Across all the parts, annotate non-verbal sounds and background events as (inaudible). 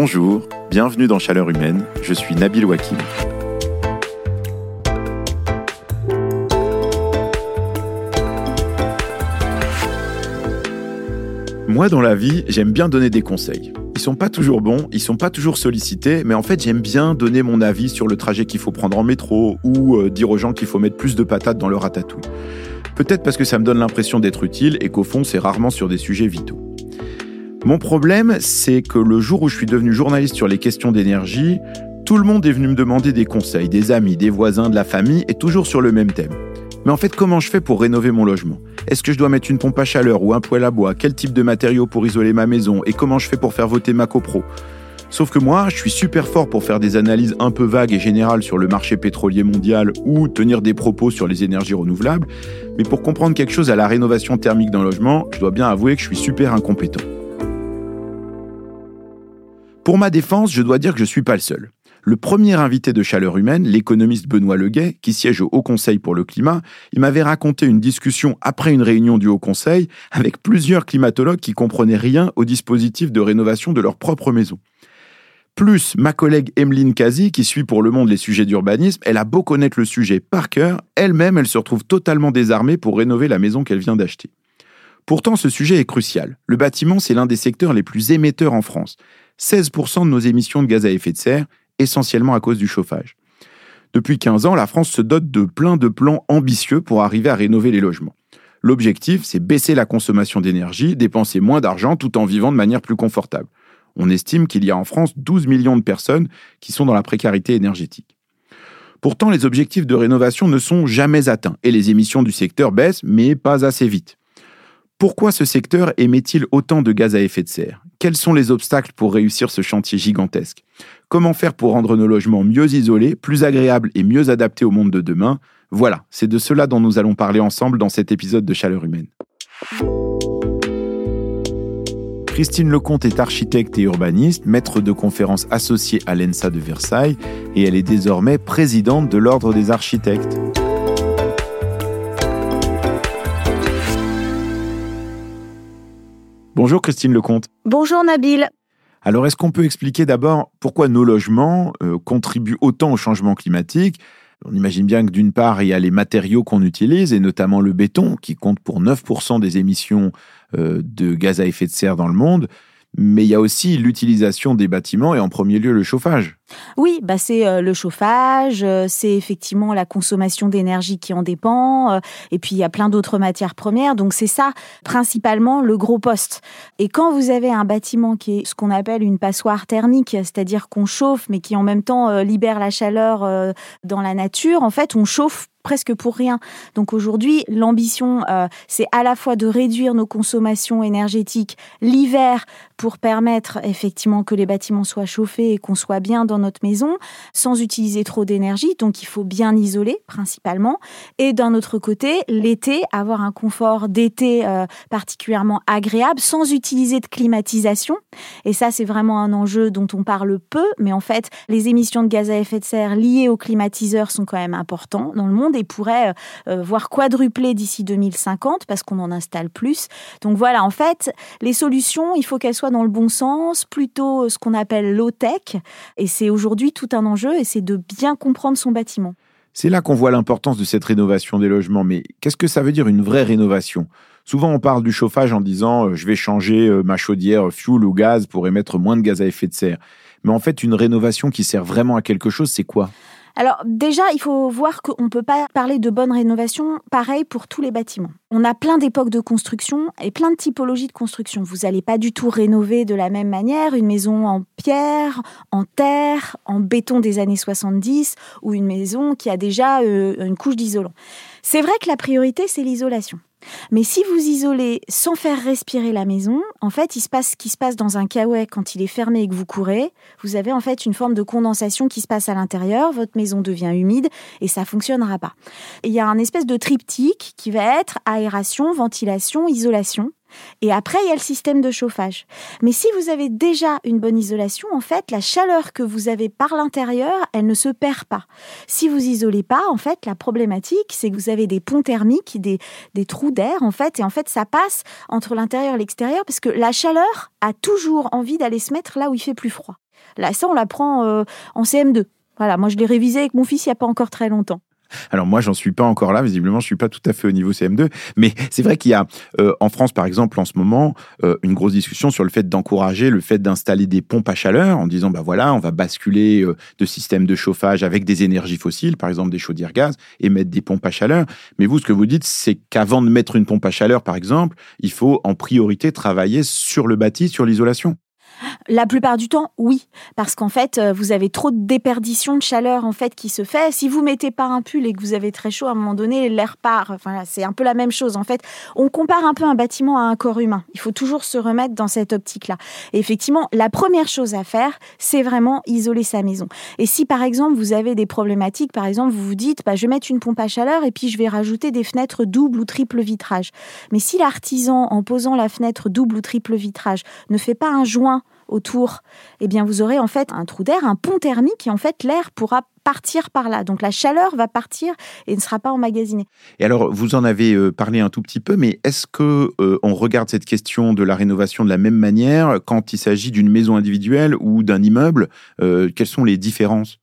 Bonjour, bienvenue dans Chaleur Humaine, je suis Nabil Wakim. Moi, dans la vie, j'aime bien donner des conseils. Ils sont pas toujours bons, ils sont pas toujours sollicités, mais en fait, j'aime bien donner mon avis sur le trajet qu'il faut prendre en métro ou euh, dire aux gens qu'il faut mettre plus de patates dans leur ratatouille. Peut-être parce que ça me donne l'impression d'être utile et qu'au fond, c'est rarement sur des sujets vitaux. Mon problème, c'est que le jour où je suis devenu journaliste sur les questions d'énergie, tout le monde est venu me demander des conseils, des amis, des voisins, de la famille, et toujours sur le même thème. Mais en fait, comment je fais pour rénover mon logement? Est-ce que je dois mettre une pompe à chaleur ou un poêle à bois? Quel type de matériaux pour isoler ma maison? Et comment je fais pour faire voter ma copro? Sauf que moi, je suis super fort pour faire des analyses un peu vagues et générales sur le marché pétrolier mondial ou tenir des propos sur les énergies renouvelables. Mais pour comprendre quelque chose à la rénovation thermique d'un logement, je dois bien avouer que je suis super incompétent. Pour ma défense, je dois dire que je ne suis pas le seul. Le premier invité de Chaleur Humaine, l'économiste Benoît Leguet, qui siège au Haut Conseil pour le climat, il m'avait raconté une discussion après une réunion du Haut Conseil avec plusieurs climatologues qui comprenaient rien au dispositif de rénovation de leur propre maison. Plus ma collègue Emeline Kazi, qui suit pour Le Monde les sujets d'urbanisme, elle a beau connaître le sujet par cœur, elle-même, elle se retrouve totalement désarmée pour rénover la maison qu'elle vient d'acheter. Pourtant, ce sujet est crucial. Le bâtiment, c'est l'un des secteurs les plus émetteurs en France. 16% de nos émissions de gaz à effet de serre, essentiellement à cause du chauffage. Depuis 15 ans, la France se dote de plein de plans ambitieux pour arriver à rénover les logements. L'objectif, c'est baisser la consommation d'énergie, dépenser moins d'argent tout en vivant de manière plus confortable. On estime qu'il y a en France 12 millions de personnes qui sont dans la précarité énergétique. Pourtant, les objectifs de rénovation ne sont jamais atteints et les émissions du secteur baissent, mais pas assez vite. Pourquoi ce secteur émet-il autant de gaz à effet de serre? Quels sont les obstacles pour réussir ce chantier gigantesque? Comment faire pour rendre nos logements mieux isolés, plus agréables et mieux adaptés au monde de demain? Voilà, c'est de cela dont nous allons parler ensemble dans cet épisode de Chaleur Humaine. Christine Lecomte est architecte et urbaniste, maître de conférences associée à l'ENSA de Versailles et elle est désormais présidente de l'Ordre des architectes. Bonjour Christine Lecomte. Bonjour Nabil. Alors est-ce qu'on peut expliquer d'abord pourquoi nos logements euh, contribuent autant au changement climatique? On imagine bien que d'une part, il y a les matériaux qu'on utilise, et notamment le béton, qui compte pour 9% des émissions euh, de gaz à effet de serre dans le monde mais il y a aussi l'utilisation des bâtiments et en premier lieu le chauffage. Oui, bah c'est euh, le chauffage, euh, c'est effectivement la consommation d'énergie qui en dépend, euh, et puis il y a plein d'autres matières premières, donc c'est ça principalement le gros poste. Et quand vous avez un bâtiment qui est ce qu'on appelle une passoire thermique, c'est-à-dire qu'on chauffe mais qui en même temps libère la chaleur dans la nature, en fait on chauffe presque pour rien. Donc aujourd'hui, l'ambition, c'est à la fois de réduire nos consommations énergétiques l'hiver pour permettre effectivement que les bâtiments soient chauffés et qu'on soit bien dans notre maison sans utiliser trop d'énergie. Donc il faut bien isoler principalement. Et d'un autre côté, l'été, avoir un confort d'été euh, particulièrement agréable sans utiliser de climatisation. Et ça, c'est vraiment un enjeu dont on parle peu, mais en fait, les émissions de gaz à effet de serre liées aux climatiseurs sont quand même importantes dans le monde et pourraient euh, voir quadrupler d'ici 2050 parce qu'on en installe plus. Donc voilà, en fait, les solutions, il faut qu'elles soient dans le bon sens, plutôt euh, ce qu'on appelle low-tech. Et c'est aujourd'hui tout un enjeu et c'est de bien comprendre son bâtiment. C'est là qu'on voit l'importance de cette rénovation des logements. Mais qu'est-ce que ça veut dire une vraie rénovation? Souvent, on parle du chauffage en disant euh, je vais changer ma chaudière fuel ou gaz pour émettre moins de gaz à effet de serre. Mais en fait, une rénovation qui sert vraiment à quelque chose, c'est quoi? Alors déjà, il faut voir qu'on ne peut pas parler de bonne rénovation pareil pour tous les bâtiments. On a plein d'époques de construction et plein de typologies de construction. Vous n'allez pas du tout rénover de la même manière une maison en pierre, en terre, en béton des années 70 ou une maison qui a déjà euh, une couche d'isolant. C'est vrai que la priorité, c'est l'isolation. Mais si vous isolez sans faire respirer la maison, en fait, il se passe ce qui se passe dans un caouet quand il est fermé et que vous courez. Vous avez en fait une forme de condensation qui se passe à l'intérieur, votre maison devient humide et ça fonctionnera pas. il y a un espèce de triptyque qui va être aération, ventilation, isolation. Et après, il y a le système de chauffage. Mais si vous avez déjà une bonne isolation, en fait, la chaleur que vous avez par l'intérieur, elle ne se perd pas. Si vous isolez pas, en fait, la problématique, c'est que vous avez des ponts thermiques, des, des trous d'air, en fait, et en fait, ça passe entre l'intérieur et l'extérieur parce que la chaleur a toujours envie d'aller se mettre là où il fait plus froid. Là, ça, on l'apprend euh, en CM2. Voilà, moi je l'ai révisé avec mon fils il n'y a pas encore très longtemps. Alors moi, j'en suis pas encore là. Visiblement, je suis pas tout à fait au niveau CM2. Mais c'est vrai qu'il y a euh, en France, par exemple, en ce moment, euh, une grosse discussion sur le fait d'encourager le fait d'installer des pompes à chaleur en disant, bah voilà, on va basculer euh, de systèmes de chauffage avec des énergies fossiles, par exemple des chaudières gaz, et mettre des pompes à chaleur. Mais vous, ce que vous dites, c'est qu'avant de mettre une pompe à chaleur, par exemple, il faut en priorité travailler sur le bâti, sur l'isolation. La plupart du temps, oui, parce qu'en fait, euh, vous avez trop de déperdition de chaleur en fait qui se fait. Si vous mettez pas un pull et que vous avez très chaud, à un moment donné, l'air part. Enfin, c'est un peu la même chose en fait. On compare un peu un bâtiment à un corps humain. Il faut toujours se remettre dans cette optique-là. Et effectivement, la première chose à faire, c'est vraiment isoler sa maison. Et si par exemple vous avez des problématiques, par exemple vous vous dites, bah, je vais mettre une pompe à chaleur et puis je vais rajouter des fenêtres double ou triple vitrage. Mais si l'artisan, en posant la fenêtre double ou triple vitrage, ne fait pas un joint autour, eh bien vous aurez en fait un trou d'air, un pont thermique et en fait l'air pourra partir par là. Donc la chaleur va partir et ne sera pas emmagasinée. Et alors vous en avez euh, parlé un tout petit peu, mais est-ce que euh, on regarde cette question de la rénovation de la même manière quand il s'agit d'une maison individuelle ou d'un immeuble euh, Quelles sont les différences?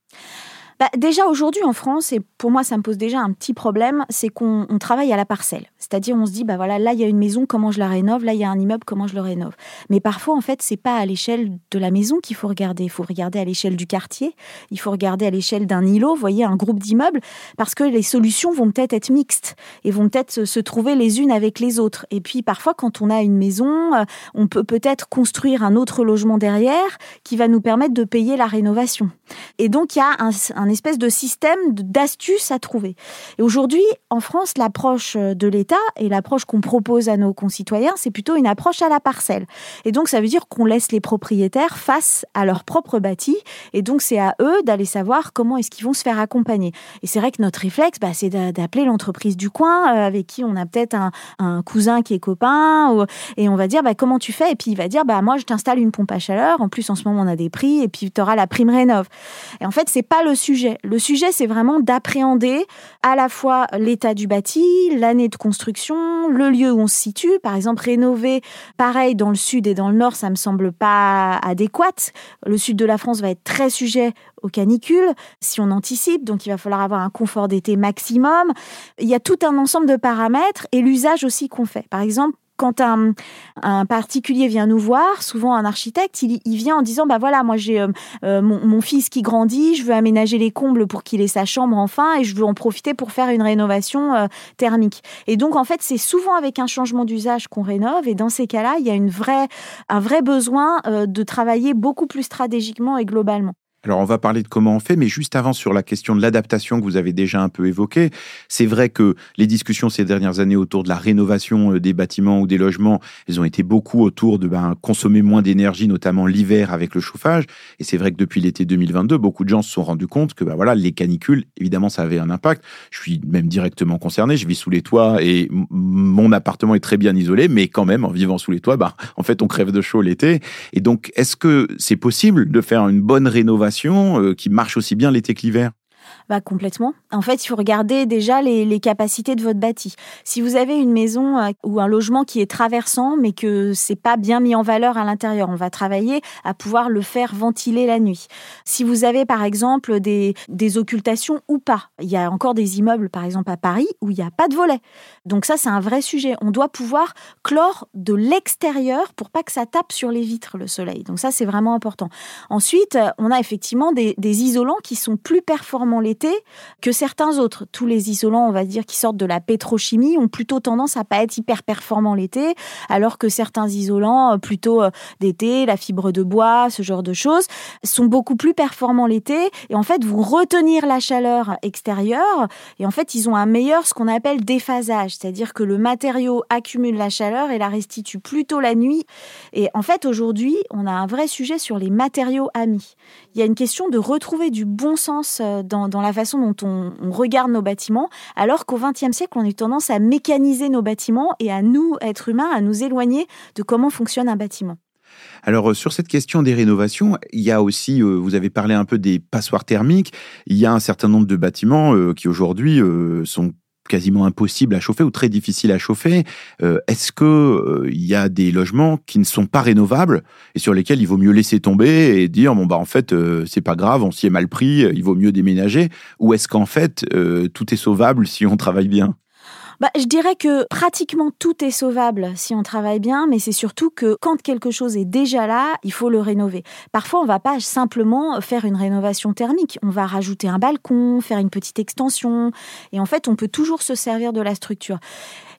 Bah, déjà aujourd'hui en France, et pour moi ça me pose déjà un petit problème, c'est qu'on travaille à la parcelle. C'est-à-dire on se dit, bah voilà, là il y a une maison, comment je la rénove, là il y a un immeuble, comment je le rénove? Mais parfois en fait c'est pas à l'échelle de la maison qu'il faut regarder, il faut regarder à l'échelle du quartier, il faut regarder à l'échelle d'un îlot, vous voyez, un groupe d'immeubles, parce que les solutions vont peut-être être mixtes et vont peut-être se trouver les unes avec les autres. Et puis parfois quand on a une maison, euh, on peut peut-être construire un autre logement derrière qui va nous permettre de payer la rénovation. Et donc il y a un, un espèce de système d'astuces à trouver. Et aujourd'hui, en France, l'approche de l'État et l'approche qu'on propose à nos concitoyens, c'est plutôt une approche à la parcelle. Et donc ça veut dire qu'on laisse les propriétaires face à leur propre bâti. Et donc c'est à eux d'aller savoir comment est-ce qu'ils vont se faire accompagner. Et c'est vrai que notre réflexe, bah, c'est d'appeler l'entreprise du coin euh, avec qui on a peut-être un, cousin qui est copain et on va dire bah, comment tu fais? Et puis il va dire bah moi je t'installe une pompe à chaleur. En plus en ce moment on a des prix et puis tu auras la prime rénov. Et en fait c'est pas le sujet. Le sujet, c'est vraiment d'appréhender à la fois l'état du bâti, l'année de construction, le lieu où on se situe. Par exemple, rénover, pareil, dans le sud et dans le nord, ça me semble pas adéquat. Le sud de la France va être très sujet aux canicules, si on anticipe, donc il va falloir avoir un confort d'été maximum. Il y a tout un ensemble de paramètres et l'usage aussi qu'on fait. Par exemple, quand un, particulier vient nous voir, souvent un architecte, il, vient en disant bah voilà, moi j'ai euh, euh, mon, fils qui grandit, je veux aménager les combles pour qu'il ait sa chambre enfin et je veux en profiter pour faire une rénovation euh, thermique. Et donc en fait, c'est souvent avec un changement d'usage qu'on rénove et dans ces cas-là, il y a une un vrai besoin de travailler beaucoup plus stratégiquement et globalement. Alors on va parler de comment on fait, mais juste avant sur la question de l'adaptation que vous avez déjà un peu évoquée, c'est vrai que les discussions ces dernières années autour de la rénovation euh, des bâtiments ou des logements, elles ont été beaucoup autour de ben, consommer moins d'énergie, notamment l'hiver avec le chauffage. Et c'est vrai que depuis l'été 2022, beaucoup de gens se sont rendus compte que ben, voilà, les canicules, évidemment, ça avait un impact. Je suis même directement concerné, je vis sous les toits et mon appartement est très bien isolé, mais quand même, en vivant sous les toits, ben, en fait, on crève de chaud l'été. Et donc, est-ce que c'est possible de faire une bonne rénovation euh, qui marche aussi bien l'été que l'hiver bah, complètement. En fait, il faut regarder déjà les, capacités de votre bâti. Si vous avez une maison euh, ou un logement qui est traversant, mais que c'est pas bien mis en valeur à l'intérieur, on va travailler à pouvoir le faire ventiler la nuit. Si vous avez, par exemple, des, des occultations ou pas, il y a encore des immeubles, par exemple à Paris, où il n'y a pas de volet. Donc ça, c'est un vrai sujet. On doit pouvoir clore de l'extérieur pour pas que ça tape sur les vitres, le soleil. Donc ça, c'est vraiment important. Ensuite, on a effectivement des, des isolants qui sont plus performants l'été que certains autres. Tous les isolants, on va dire, qui sortent de la pétrochimie ont plutôt tendance à pas être hyper performants l'été, alors que certains isolants, euh, plutôt euh, d'été, la fibre de bois, ce genre de choses, sont beaucoup plus performants l'été et en fait vont retenir la chaleur extérieure et en fait ils ont un meilleur ce qu'on appelle déphasage, c'est-à-dire que le matériau accumule la chaleur et la restitue plutôt la nuit. Et en fait aujourd'hui, on a un vrai sujet sur les matériaux amis. Il y a une question de retrouver du bon sens euh, dans la façon dont on, regarde nos bâtiments, alors qu'au XXe siècle, on a tendance à mécaniser nos bâtiments et à nous, êtres humains, à nous éloigner de comment fonctionne un bâtiment. Alors euh, sur cette question des rénovations, il y a aussi, euh, vous avez parlé un peu des passoires thermiques, il y a un certain nombre de bâtiments euh, qui aujourd'hui sont quasiment impossible à chauffer ou très difficile à chauffer. Euh, est-ce que il y a des logements qui ne sont pas rénovables et sur lesquels il vaut mieux laisser tomber et dire bon bah en fait c'est pas grave, on s'y est mal pris, il vaut mieux déménager? Ou est-ce qu'en fait tout est sauvable si on travaille bien? Bah, je dirais que pratiquement tout est sauvable si on travaille bien, mais c'est surtout que quand quelque chose est déjà là, il faut le rénover. Parfois, on va pas simplement faire une rénovation thermique. On va rajouter un balcon, faire une petite extension. Et en fait, on peut toujours se servir de la structure.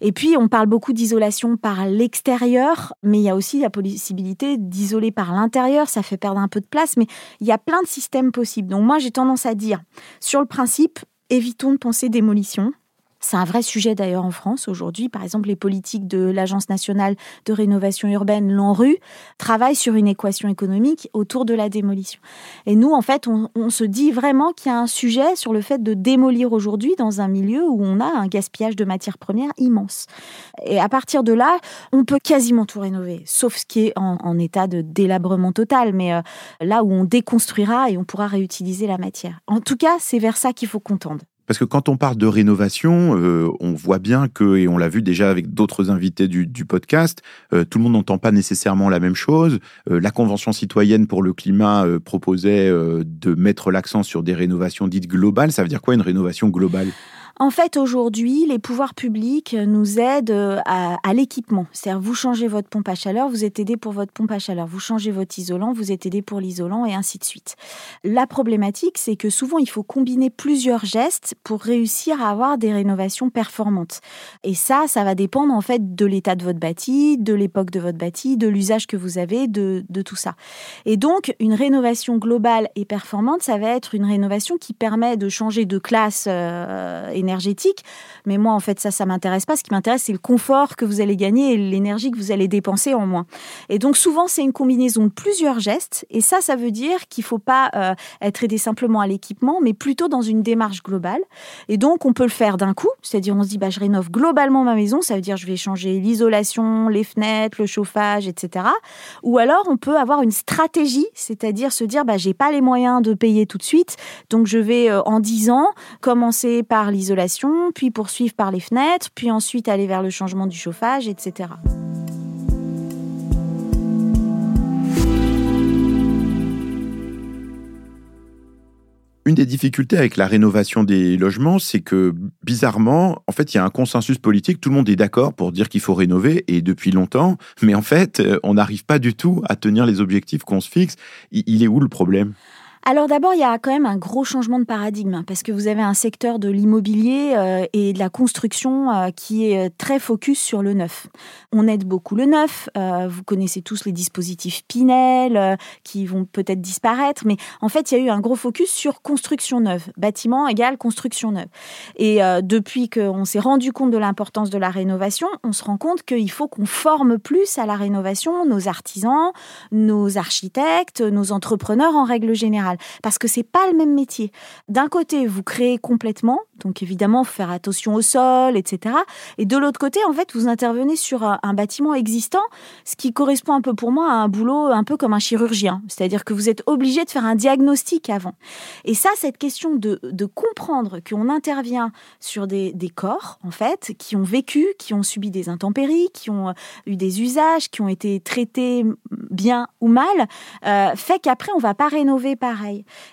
Et puis, on parle beaucoup d'isolation par l'extérieur, mais il y a aussi la possibilité d'isoler par l'intérieur. Ça fait perdre un peu de place, mais il y a plein de systèmes possibles. Donc moi, j'ai tendance à dire, sur le principe, évitons de penser démolition. C'est un vrai sujet d'ailleurs en France aujourd'hui. Par exemple, les politiques de l'Agence nationale de rénovation urbaine, l'ANRU, travaillent sur une équation économique autour de la démolition. Et nous, en fait, on, se dit vraiment qu'il y a un sujet sur le fait de démolir aujourd'hui dans un milieu où on a un gaspillage de matières premières immense. Et à partir de là, on peut quasiment tout rénover, sauf ce qui est en, état de délabrement total, mais euh, là où on déconstruira et on pourra réutiliser la matière. En tout cas, c'est vers ça qu'il faut qu'on tende. Parce que quand on parle de rénovation, euh, on voit bien que, et on l'a vu déjà avec d'autres invités du, podcast, euh, tout le monde n'entend pas nécessairement la même chose. Euh, la Convention citoyenne pour le climat proposait de mettre l'accent sur des rénovations dites globales. Ça veut dire quoi une rénovation globale? En fait, aujourd'hui, les pouvoirs publics nous aident euh, à, l'équipement. C'est-à-dire, vous changez votre pompe à chaleur, vous êtes aidé pour votre pompe à chaleur. Vous changez votre isolant, vous êtes aidé pour l'isolant, et ainsi de suite. La problématique, c'est que souvent, il faut combiner plusieurs gestes pour réussir à avoir des rénovations performantes. Et ça, ça va dépendre en fait de l'état de votre bâti, de l'époque de votre bâti, de l'usage que vous avez, de, tout ça. Et donc, une rénovation globale et performante, ça va être une rénovation qui permet de changer de classe euh, énergétique. Mais moi, en fait, ça, ça m'intéresse pas. Ce qui m'intéresse, c'est le confort que vous allez gagner et l'énergie que vous allez dépenser en moins. Et donc, souvent, c'est une combinaison de plusieurs gestes. Et ça, ça veut dire qu'il faut pas euh, être aidé simplement à l'équipement, mais plutôt dans une démarche globale. Et donc, on peut le faire d'un coup. C'est-à-dire, on se dit, bah, je rénove globalement ma maison. Ça veut dire, je vais changer l'isolation, les fenêtres, le chauffage, etc. Ou alors, on peut avoir une stratégie, c'est-à-dire se dire, bah, j'ai pas les moyens de payer tout de suite. Donc, je vais, euh, en 10 ans, commencer par l'isolation puis poursuivre par les fenêtres, puis ensuite aller vers le changement du chauffage, etc. Une des difficultés avec la rénovation des logements, c'est que bizarrement, en fait, il y a un consensus politique, tout le monde est d'accord pour dire qu'il faut rénover, et depuis longtemps, mais en fait, on n'arrive pas du tout à tenir les objectifs qu'on se fixe. Il est où le problème? Alors d'abord, il y a quand même un gros changement de paradigme parce que vous avez un secteur de l'immobilier euh, et de la construction euh, qui est euh, très focus sur le neuf. On aide beaucoup le neuf. vous connaissez tous les dispositifs Pinel qui vont peut-être disparaître, mais en fait, il y a eu un gros focus sur construction neuve. Bâtiment égale construction neuve. Et depuis qu'on s'est rendu compte de l'importance de la rénovation, on se rend compte qu'il faut qu'on forme plus à la rénovation nos artisans, nos architectes, nos entrepreneurs en règle générale parce que c'est pas le même métier. D'un côté, vous créez complètement, donc évidemment, faire attention au sol, etc. Et de l'autre côté, en fait, vous intervenez sur un, bâtiment existant, ce qui correspond un peu pour moi à un boulot un peu comme un chirurgien, c'est-à-dire que vous êtes obligé de faire un diagnostic avant. Et ça, cette question de, comprendre qu'on intervient sur des, corps, en fait, qui ont vécu, qui ont subi des intempéries, qui ont eu des usages, qui ont été traités bien ou mal, euh, fait qu'après, on va pas rénover pareil.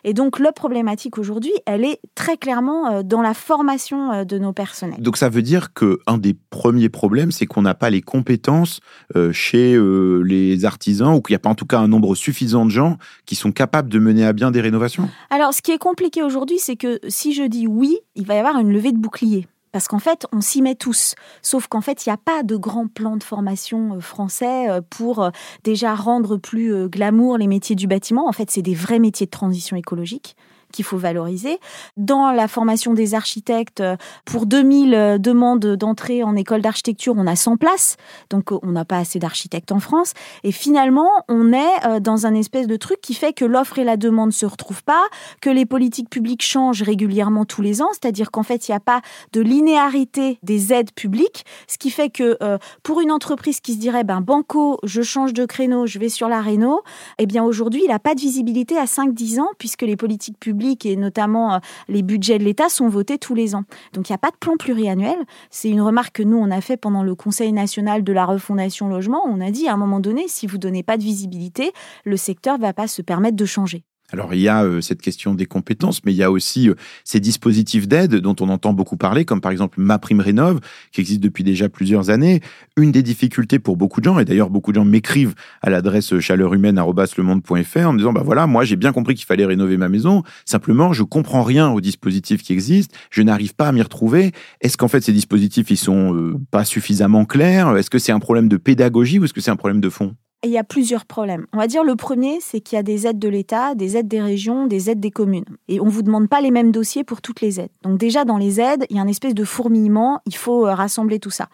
Et donc, la problématique aujourd'hui, elle est très clairement euh, dans la formation euh, de nos personnels. Donc, ça veut dire qu'un des premiers problèmes, c'est qu'on n'a pas les compétences euh, chez les artisans ou qu'il n'y a pas en tout cas un nombre suffisant de gens qui sont capables de mener à bien des rénovations? Alors, ce qui est compliqué aujourd'hui, c'est que si je dis oui, il va y avoir une levée de bouclier. Parce qu'en fait, on s'y met tous. Sauf qu'en fait, il n'y a pas de grand plan de formation euh, français euh, pour euh, déjà rendre plus glamour les métiers du bâtiment. En fait, c'est des vrais métiers de transition écologique qu'il faut valoriser. Dans la formation des architectes, euh, pour 2000 euh, demandes d'entrée en école d'architecture, on a 100 places, donc euh, on n'a pas assez d'architectes en France. Et finalement, on est dans un espèce de truc qui fait que l'offre et la demande ne se retrouvent pas, que les politiques publiques changent régulièrement tous les ans, c'est-à-dire qu'en fait, il n'y a pas de linéarité des aides publiques, ce qui fait que pour une entreprise qui se dirait, ben banco, je change de créneau, je vais sur la réno, eh bien aujourd'hui, il n'a pas de visibilité à 5-10 ans, puisque les politiques publiques et notamment les budgets de l'État sont votés tous les ans. Donc il n'y a pas de plan pluriannuel. C'est une remarque que nous, on a fait pendant le Conseil national de la refondation logement. On a dit à un moment donné, si vous donnez pas de visibilité, le secteur va pas se permettre de changer. Alors il y a euh, cette question des compétences, mais il y a aussi euh, ces dispositifs d'aide dont on entend beaucoup parler, comme par exemple Ma Prime Rénov, qui existe depuis déjà plusieurs années. Une des difficultés pour beaucoup de gens, et d'ailleurs beaucoup de gens m'écrivent à l'adresse chaleurhumaine.fr en me disant, bah voilà, moi j'ai bien compris qu'il fallait rénover ma maison, simplement je comprends rien aux dispositifs qui existent, je n'arrive pas à m'y retrouver. Est-ce qu'en fait ces dispositifs, ils sont euh, pas suffisamment clairs? Est-ce que c'est un problème de pédagogie ou est-ce que c'est un problème de fond? Il y a plusieurs problèmes. On va dire le premier, c'est qu'il y a des aides de l'État, des aides des régions, des aides des communes. Et on ne vous demande pas les mêmes dossiers pour toutes les aides. Donc déjà, dans les aides, il y a une espèce de fourmillement, il faut euh, rassembler tout ça.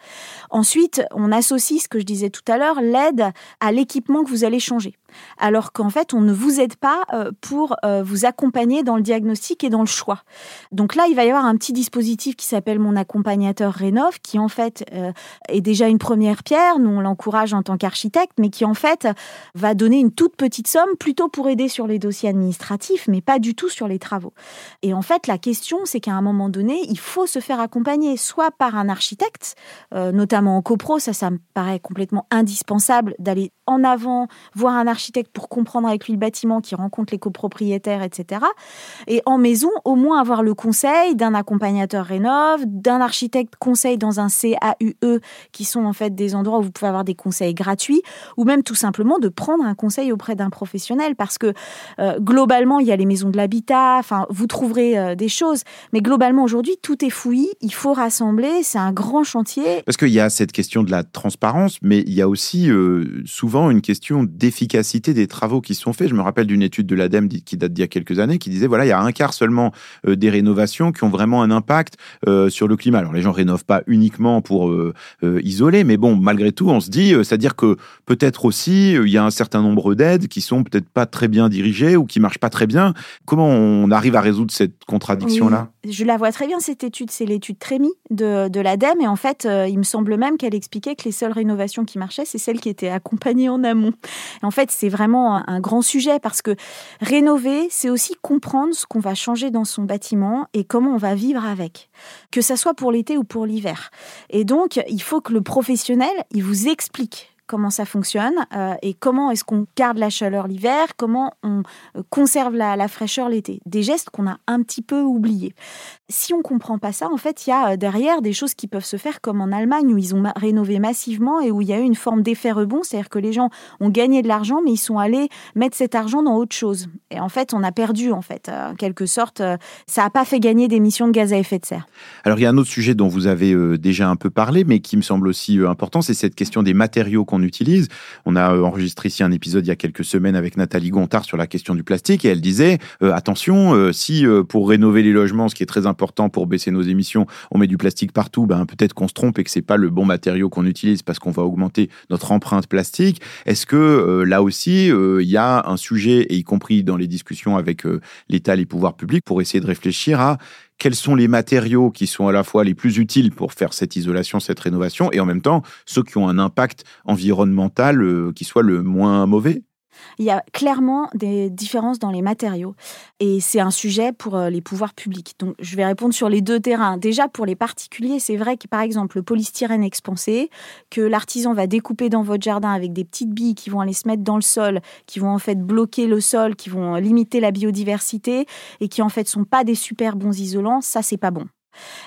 Ensuite, on associe ce que je disais tout à l'heure, l'aide à l'équipement que vous allez changer alors qu'en fait, on ne vous aide pas euh, pour euh, vous accompagner dans le diagnostic et dans le choix. Donc là, il va y avoir un petit dispositif qui s'appelle mon accompagnateur Rénov, qui en fait euh, est déjà une première pierre. Nous, on l'encourage en tant qu'architecte, mais qui en fait va donner une toute petite somme plutôt pour aider sur les dossiers administratifs, mais pas du tout sur les travaux. Et en fait, la question, c'est qu'à un moment donné, il faut se faire accompagner soit par un architecte, notamment en copro, ça, ça me paraît complètement indispensable d'aller en avant, voir un architecte pour comprendre avec lui le bâtiment, qui rencontre les copropriétaires, etc. Et en maison, au moins avoir le conseil d'un accompagnateur rénov, d'un architecte conseil dans un CAUE, qui sont en fait des endroits où vous pouvez avoir des conseils gratuits, ou même tout simplement de prendre un conseil auprès d'un professionnel, parce que euh, globalement, il y a les maisons de l'habitat, enfin, vous trouverez euh, des choses, mais globalement aujourd'hui, tout est fouillis, il faut rassembler, c'est un grand chantier. Parce qu'il y a cette question de la transparence, mais il y a aussi euh, souvent une question d'efficacité des travaux qui sont faits. Je me rappelle d'une étude de l'ADEME qui date d'il y a quelques années qui disait voilà, il y a un quart seulement euh, des rénovations qui ont vraiment un impact euh, sur le climat. Alors les gens rénovent pas uniquement pour euh, isoler, mais bon, malgré tout, on se dit, c'est-à-dire que peut-être aussi il y a un certain nombre d'aides qui sont peut-être pas très bien dirigées ou qui marchent pas très bien. Comment on arrive à résoudre cette contradiction-là? Je la vois très bien cette étude, c'est l'étude Trémy de, de l'ADEME et en fait, il me semble même qu'elle expliquait que les seules rénovations qui marchaient, c'est celles qui étaient accompagnées en amont. en fait, c'est vraiment un grand sujet parce que rénover, c'est aussi comprendre ce qu'on va changer dans son bâtiment et comment on va vivre avec, que ça soit pour l'été ou pour l'hiver. Et donc, il faut que le professionnel, il vous explique comment ça fonctionne euh, et comment est-ce qu'on garde la chaleur l'hiver, comment on euh, conserve la, fraîcheur l'été. Des gestes qu'on a un petit peu oubliés. Si on comprend pas ça, en fait, il y a euh, derrière des choses qui peuvent se faire comme en Allemagne où ils ont rénové massivement et où il y a eu une forme d'effet rebond, c'est-à-dire que les gens ont gagné de l'argent mais ils sont allés mettre cet argent dans autre chose. Et en fait, on a perdu en fait, quelque sorte, ça n'a pas fait gagner d'émissions de gaz à effet de serre. Alors il y a un autre sujet dont vous avez déjà un peu parlé mais qui me semble aussi important, c'est cette question des matériaux qu'on utilise. On a euh, enregistré ici un épisode il y a quelques semaines avec Nathalie Gontard sur la question du plastique et elle disait euh, attention, euh, si pour rénover les logements, ce qui est très important pour baisser nos émissions, on met du plastique partout, ben peut-être qu'on se trompe et que c'est pas le bon matériau qu'on utilise parce qu'on va augmenter notre empreinte plastique. Est-ce que là aussi il y a un sujet et y compris dans les discussions avec l'État, les pouvoirs publics pour essayer de réfléchir à quels sont les matériaux qui sont à la fois les plus utiles pour faire cette isolation, cette rénovation, et en même temps ceux qui ont un impact environnemental euh, qui soit le moins mauvais? Il y a clairement des différences dans les matériaux et c'est un sujet pour euh, les pouvoirs publics. Donc je vais répondre sur les deux terrains. Déjà pour les particuliers, c'est vrai que par exemple le polystyrène expansé que l'artisan va découper dans votre jardin avec des petites billes qui vont aller se mettre dans le sol, qui vont en fait bloquer le sol, qui vont limiter la biodiversité et qui en fait sont pas des super bons isolants, ça c'est pas bon.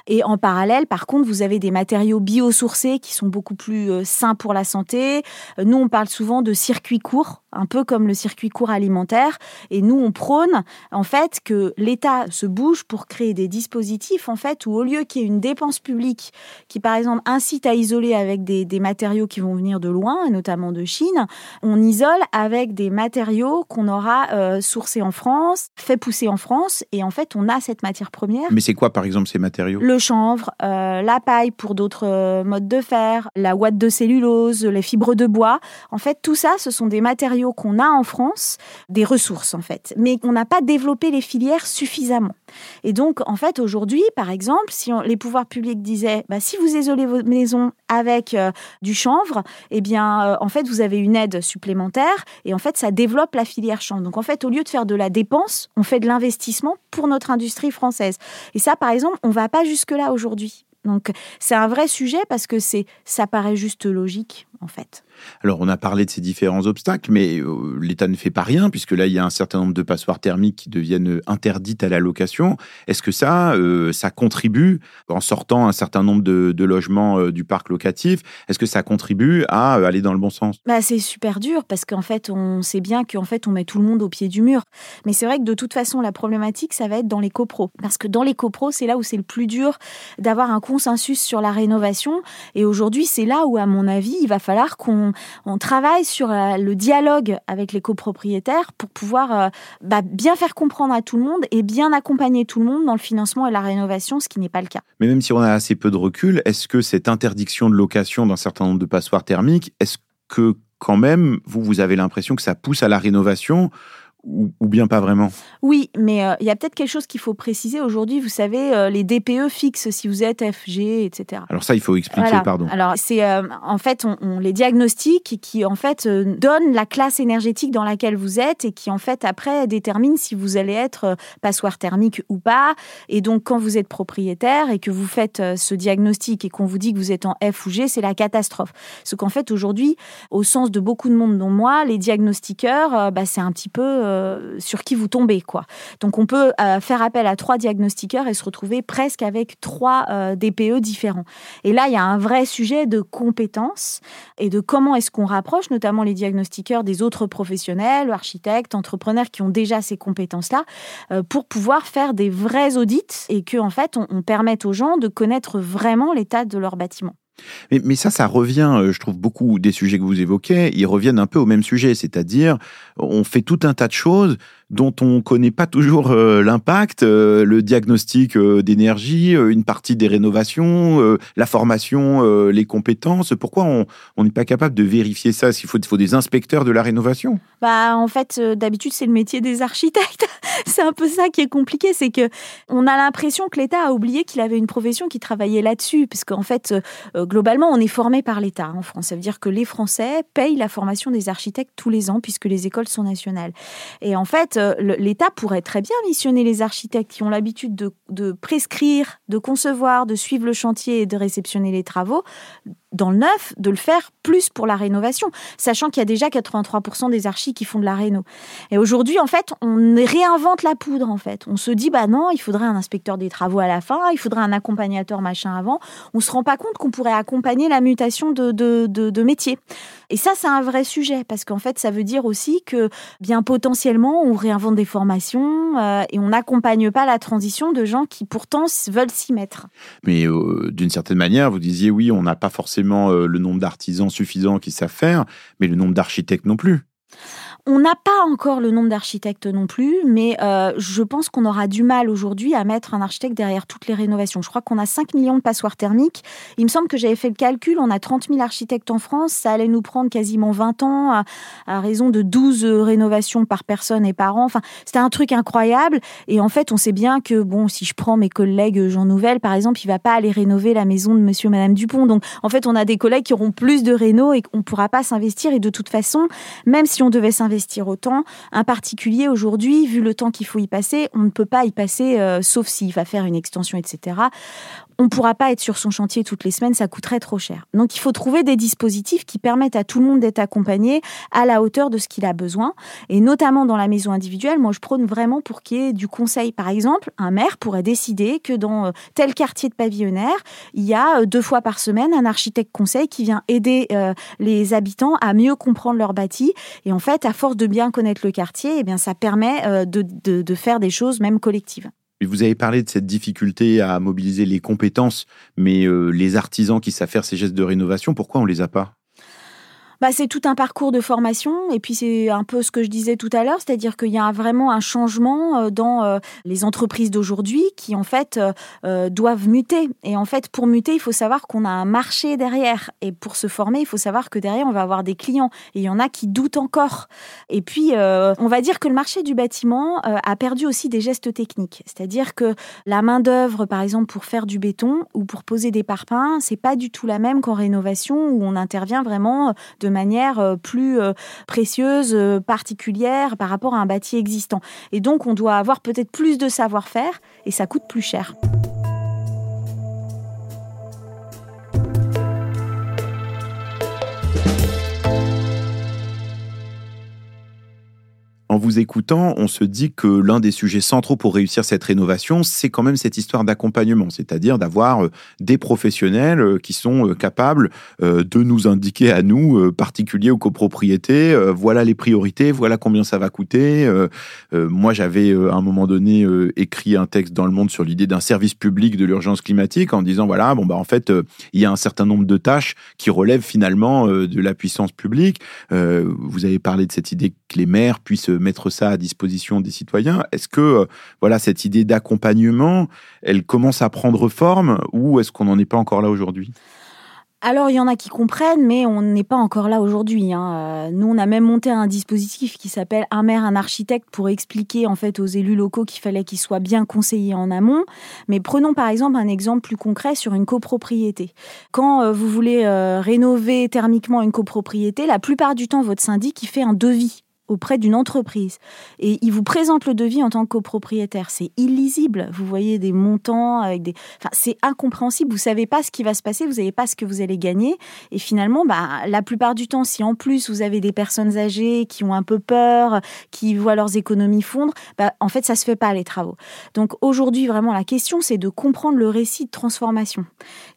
Et en parallèle, par contre, vous avez des matériaux biosourcés qui sont beaucoup plus euh, sains pour la santé. Euh, nous, on parle souvent de circuits courts un peu comme le circuit court alimentaire. Et nous, on prône en fait que l'État se bouge pour créer des dispositifs en fait où au lieu qu'il y ait une dépense publique qui, par exemple, incite à isoler avec des, matériaux qui vont venir de loin, notamment de Chine, on isole avec des matériaux qu'on aura euh, sourcés en France, fait pousser en France, et en fait, on a cette matière première. Mais c'est quoi, par exemple, ces matériaux? Le chanvre, euh, la paille pour d'autres euh, modes de fer, la ouate de cellulose, les fibres de bois. En fait, tout ça, ce sont des matériaux qu'on a en France, des ressources en fait, mais on n'a pas développé les filières suffisamment. Et donc, en fait, aujourd'hui, par exemple, si les pouvoirs publics disaient, bah, si vous isolez vos maisons avec euh, du chanvre, eh bien, euh, en fait, vous avez une aide supplémentaire et en fait, ça développe la filière chanvre. Donc, en fait, au lieu de faire de la dépense, on fait de l'investissement pour notre industrie française. Et ça, par exemple, on va pas jusque-là aujourd'hui. Donc, c'est un vrai sujet parce que c'est, ça paraît juste logique, en fait. Alors, on a parlé de ces différents obstacles, mais euh, l'État ne fait pas rien, puisque là, il y a un certain nombre de passoires thermiques qui deviennent euh, interdites à la location. Est-ce que ça, euh, ça contribue, en sortant un certain nombre de, logements du parc locatif, est-ce que ça contribue à aller dans le bon sens? Bah, C'est super dur, parce qu'en fait, on sait bien qu'en fait, on met tout le monde au pied du mur. Mais c'est vrai que de toute façon, la problématique, ça va être dans les copros. Parce que dans les copros, c'est là où c'est le plus dur d'avoir un consensus sur la rénovation. Et aujourd'hui, c'est là où, à mon avis, il va falloir qu'on on, travaille sur euh, le dialogue avec les copropriétaires pour pouvoir euh, bah, bien faire comprendre à tout le monde et bien accompagner tout le monde dans le financement et la rénovation, ce qui n'est pas le cas. Mais même si on a assez peu de recul, est-ce que cette interdiction de location d'un certain nombre de passoires thermiques, est-ce que quand même, vous, vous avez l'impression que ça pousse à la rénovation ou, bien pas vraiment Oui, mais euh, il y a peut-être quelque chose qu'il faut préciser. Aujourd'hui, vous savez, euh, les DPE fixent si vous êtes FG, etc. Alors ça, il faut expliquer, pardon. Alors c'est euh, en fait, on, les diagnostique qui en fait donnent la classe énergétique dans laquelle vous êtes et qui en fait après déterminent si vous allez être passoire thermique ou pas. Et donc quand vous êtes propriétaire et que vous faites ce diagnostic et qu'on vous dit que vous êtes en F ou G, c'est la catastrophe. Ce qu'en fait aujourd'hui, au sens de beaucoup de monde dont moi, les diagnostiqueurs, bah, c'est un petit peu euh, sur qui vous tombez. quoi. Donc on peut euh, faire appel à trois diagnostiqueurs et se retrouver presque avec trois euh, DPE différents. Et là, il y a un vrai sujet de compétences et de comment est-ce qu'on rapproche notamment les diagnostiqueurs des autres professionnels, architectes, entrepreneurs qui ont déjà ces compétences-là, pour pouvoir faire des vrais audits et que en fait on permette aux gens de connaître vraiment l'état de leur bâtiment. Mais, ça, ça revient, euh, je trouve beaucoup des sujets que vous évoquez, ils reviennent un peu au même sujet, c'est-à-dire on fait tout un tas de choses dont on ne connaît pas toujours euh, l'impact, euh, le diagnostic d'énergie, une partie des rénovations, la formation, les compétences. Pourquoi on n'est pas capable de vérifier ça? S'il faut, faut des inspecteurs de la rénovation? Bah, En fait, d'habitude, c'est le métier des architectes. (laughs) c'est un peu ça qui est compliqué, c'est que on a l'impression que l'État a oublié qu'il avait une profession qui travaillait là-dessus, parce qu'en fait, globalement, on est formé par l'État en France. Ça veut dire que les Français payent la formation des architectes tous les ans puisque les écoles sont nationales. Et en fait, euh, l'État pourrait très bien missionner les architectes qui ont l'habitude de, de prescrire, de concevoir, de suivre le chantier et de réceptionner les travaux dans le neuf, de le faire plus pour la rénovation, sachant qu'il y a déjà 83% des archis qui font de la réno. Et aujourd'hui, en fait, on réinvente la poudre, en fait. On se dit, bah non, il faudrait un inspecteur des travaux à la fin, il faudrait un accompagnateur machin avant. On se rend pas compte qu'on pourrait accompagner la mutation de, de, de, métier. Et ça, c'est un vrai sujet, parce qu'en fait, ça veut dire aussi que, bien potentiellement, on réinvente des formations euh, et on n'accompagne pas la transition de gens qui pourtant veulent s'y mettre. Mais euh, d'une certaine manière, vous disiez, oui, on n'a pas forcément euh, le nombre d'artisans suffisant qui savent faire, mais le nombre d'architectes non plus. On n'a pas encore le nombre d'architectes non plus, mais euh, je pense qu'on aura du mal aujourd'hui à mettre un architecte derrière toutes les rénovations. Je crois qu'on a 5 millions de passoires thermiques. Il me semble que j'avais fait le calcul, on a 30 000 architectes en France, ça allait nous prendre quasiment 20 ans à, raison de 12 rénovations par personne et par an. Enfin, c'était un truc incroyable. Et en fait, on sait bien que, bon, si je prends mes collègues Jean Nouvel, par exemple, il va pas aller rénover la maison de monsieur et madame Dupont. Donc, en fait, on a des collègues qui auront plus de réno et qu'on ne pourra pas s'investir. Et de toute façon, même si on devait s'investir, investir autant. Un particulier, aujourd'hui, vu le temps qu'il faut y passer, on ne peut pas y passer, euh, sauf s'il va faire une extension, etc on ne pourra pas être sur son chantier toutes les semaines, ça coûterait trop cher. Donc il faut trouver des dispositifs qui permettent à tout le monde d'être accompagné à la hauteur de ce qu'il a besoin. Et notamment dans la maison individuelle, moi je prône vraiment pour qu'il y ait du conseil. Par exemple, un maire pourrait décider que dans euh, tel quartier de pavillonnaire, il y a euh, deux fois par semaine un architecte conseil qui vient aider euh, les habitants à mieux comprendre leur bâti. Et en fait, à force de bien connaître le quartier, eh bien, ça permet de, de faire des choses même collectives. Vous avez parlé de cette difficulté à mobiliser les compétences, mais euh, les artisans qui savent faire ces gestes de rénovation, pourquoi on les a pas? Bah, c'est tout un parcours de formation et puis c'est un peu ce que je disais tout à l'heure, c'est-à-dire qu'il y a vraiment un changement euh, dans euh, les entreprises d'aujourd'hui qui en fait euh, doivent muter. Et en fait, pour muter, il faut savoir qu'on a un marché derrière. Et pour se former, il faut savoir que derrière, on va avoir des clients. Et il y en a qui doutent encore. Et puis, on va dire que le marché du bâtiment a perdu aussi des gestes techniques. C'est-à-dire que la main-d'œuvre, par exemple, pour faire du béton ou pour poser des parpaings, c'est pas du tout la même qu'en rénovation où on intervient vraiment de manière euh, plus euh, précieuse, euh, particulière par rapport à un bâti existant. Et donc, on doit avoir peut-être plus de savoir-faire et ça coûte plus cher. En vous écoutant, on se dit que l'un des sujets centraux pour réussir cette rénovation, c'est quand même cette histoire d'accompagnement, c'est-à-dire d'avoir euh, des professionnels euh, qui sont euh, capables de nous indiquer à nous, particuliers ou copropriétés, voilà les priorités, voilà combien ça va coûter. Moi, j'avais à un moment donné écrit un texte dans Le Monde sur l'idée d'un service public de l'urgence climatique en disant voilà, bon bah en fait, il y a un certain nombre de tâches qui relèvent finalement de la puissance publique. Vous avez parlé de cette idée que les maires puissent mettre ça à disposition des citoyens. Est-ce que euh, voilà cette idée d'accompagnement, elle commence à prendre forme ou est-ce qu'on n'en est pas encore là aujourd'hui? Alors, il y en a qui comprennent, mais on n'est pas encore là aujourd'hui. Hein. Euh, nous, on a même monté un dispositif qui s'appelle Un maire, un architecte pour expliquer en fait aux élus locaux qu'il fallait qu'ils soient bien conseillés en amont. Mais prenons par exemple un exemple plus concret sur une copropriété. Quand euh, vous voulez rénover thermiquement une copropriété, la plupart du temps, votre syndic il fait un devis auprès d'une entreprise et il vous présente le devis en tant que copropriétaire. C'est illisible. Vous voyez des montants avec des. Enfin, c'est incompréhensible. Vous savez pas ce qui va se passer. Vous savez pas ce que vous allez gagner. Et finalement, bah, la plupart du temps, si en plus vous avez des personnes âgées qui ont un peu peur, qui voient leurs économies fondre, bah, en fait, ça se fait pas les travaux. Donc aujourd'hui, vraiment, la question, c'est de comprendre le récit de transformation.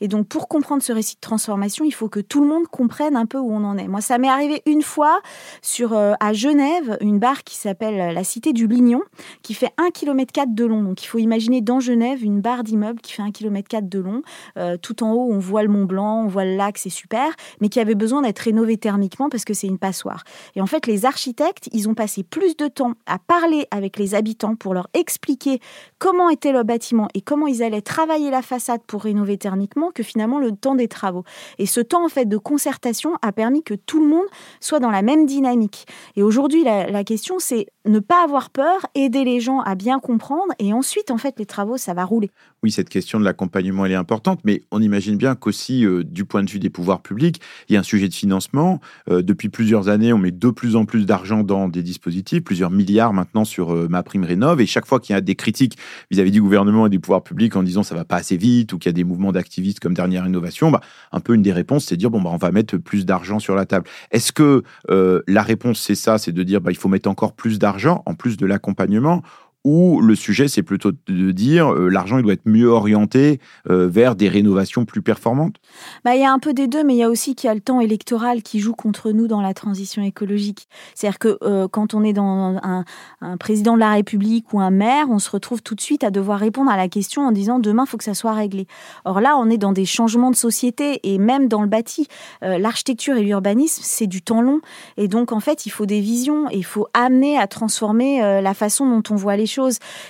Et donc, pour comprendre ce récit de transformation, il faut que tout le monde comprenne un peu où on en est. Moi, ça m'est arrivé une fois sur euh, à Genève une barre qui s'appelle la Cité du Blignon, qui fait 1,4 km de long. Donc il faut imaginer dans Genève une barre d'immeuble qui fait 1,4 km de long. Euh, tout en haut, on voit le Mont Blanc, on voit le lac, c'est super, mais qui avait besoin d'être rénové thermiquement parce que c'est une passoire. Et en fait, les architectes, ils ont passé plus de temps à parler avec les habitants pour leur expliquer comment était le bâtiment et comment ils allaient travailler la façade pour rénover thermiquement que finalement le temps des travaux. Et ce temps en fait de concertation a permis que tout le monde soit dans la même dynamique. Et aujourd'hui, aujourd'hui, la, question, c'est ne pas avoir peur, aider les gens à bien comprendre, et ensuite, en fait, les travaux, ça va rouler. Oui, cette question de l'accompagnement, elle est importante, mais on imagine bien qu'aussi, euh, du point de vue des pouvoirs publics, il y a un sujet de financement. Euh, depuis plusieurs années, on met de plus en plus d'argent dans des dispositifs, plusieurs milliards maintenant sur euh, ma prime rénov, et chaque fois qu'il y a des critiques vis-à-vis du gouvernement et des pouvoirs publics en disant ça va pas assez vite, ou qu'il y a des mouvements d'activistes comme Dernière Innovation, bah, un peu une des réponses, c'est de dire bon, bah, on va mettre plus d'argent sur la table. Est-ce que la réponse, c'est ça, c'est de dire bah, il faut mettre encore plus d'argent en plus de l'accompagnement? Ou le sujet, c'est plutôt de dire euh, l'argent, il doit être mieux orienté euh, vers des rénovations plus performantes bah, Il y a un peu des deux, mais il y a aussi qu'il y a le temps électoral qui joue contre nous dans la transition écologique. C'est-à-dire que euh, quand on est dans un, un, président de la République ou un maire, on se retrouve tout de suite à devoir répondre à la question en disant demain, il faut que ça soit réglé. Or là, on est dans des changements de société et même dans le bâti. L'architecture et l'urbanisme, c'est du temps long. Et donc, en fait, il faut des visions et il faut amener à transformer la façon dont on voit les choses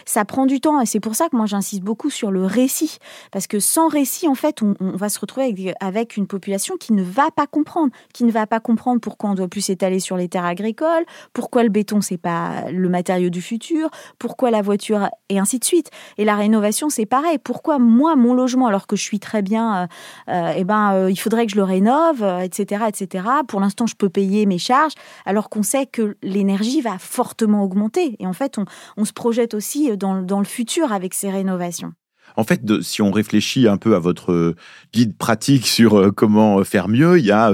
ça prend du temps et c'est pour ça que moi j'insiste beaucoup sur le récit. Parce que sans récit, en fait, on, va se retrouver avec, une population qui ne va pas comprendre, qui ne va pas comprendre pourquoi on doit plus s'étaler sur les terres agricoles, pourquoi le béton c'est pas le matériau du futur, pourquoi la voiture et ainsi de suite. Et la rénovation c'est pareil. Pourquoi moi mon logement alors que je suis très bien, euh, euh eh ben euh, il faudrait que je le rénove, etc., euh, etc. Pour l'instant je peux payer mes charges alors qu'on sait que l'énergie va fortement augmenter. Et en fait on, on se projette aussi euh, dans, le futur avec ces rénovations. En fait, si on réfléchit un peu à votre euh, guide pratique sur euh, comment faire mieux, il y a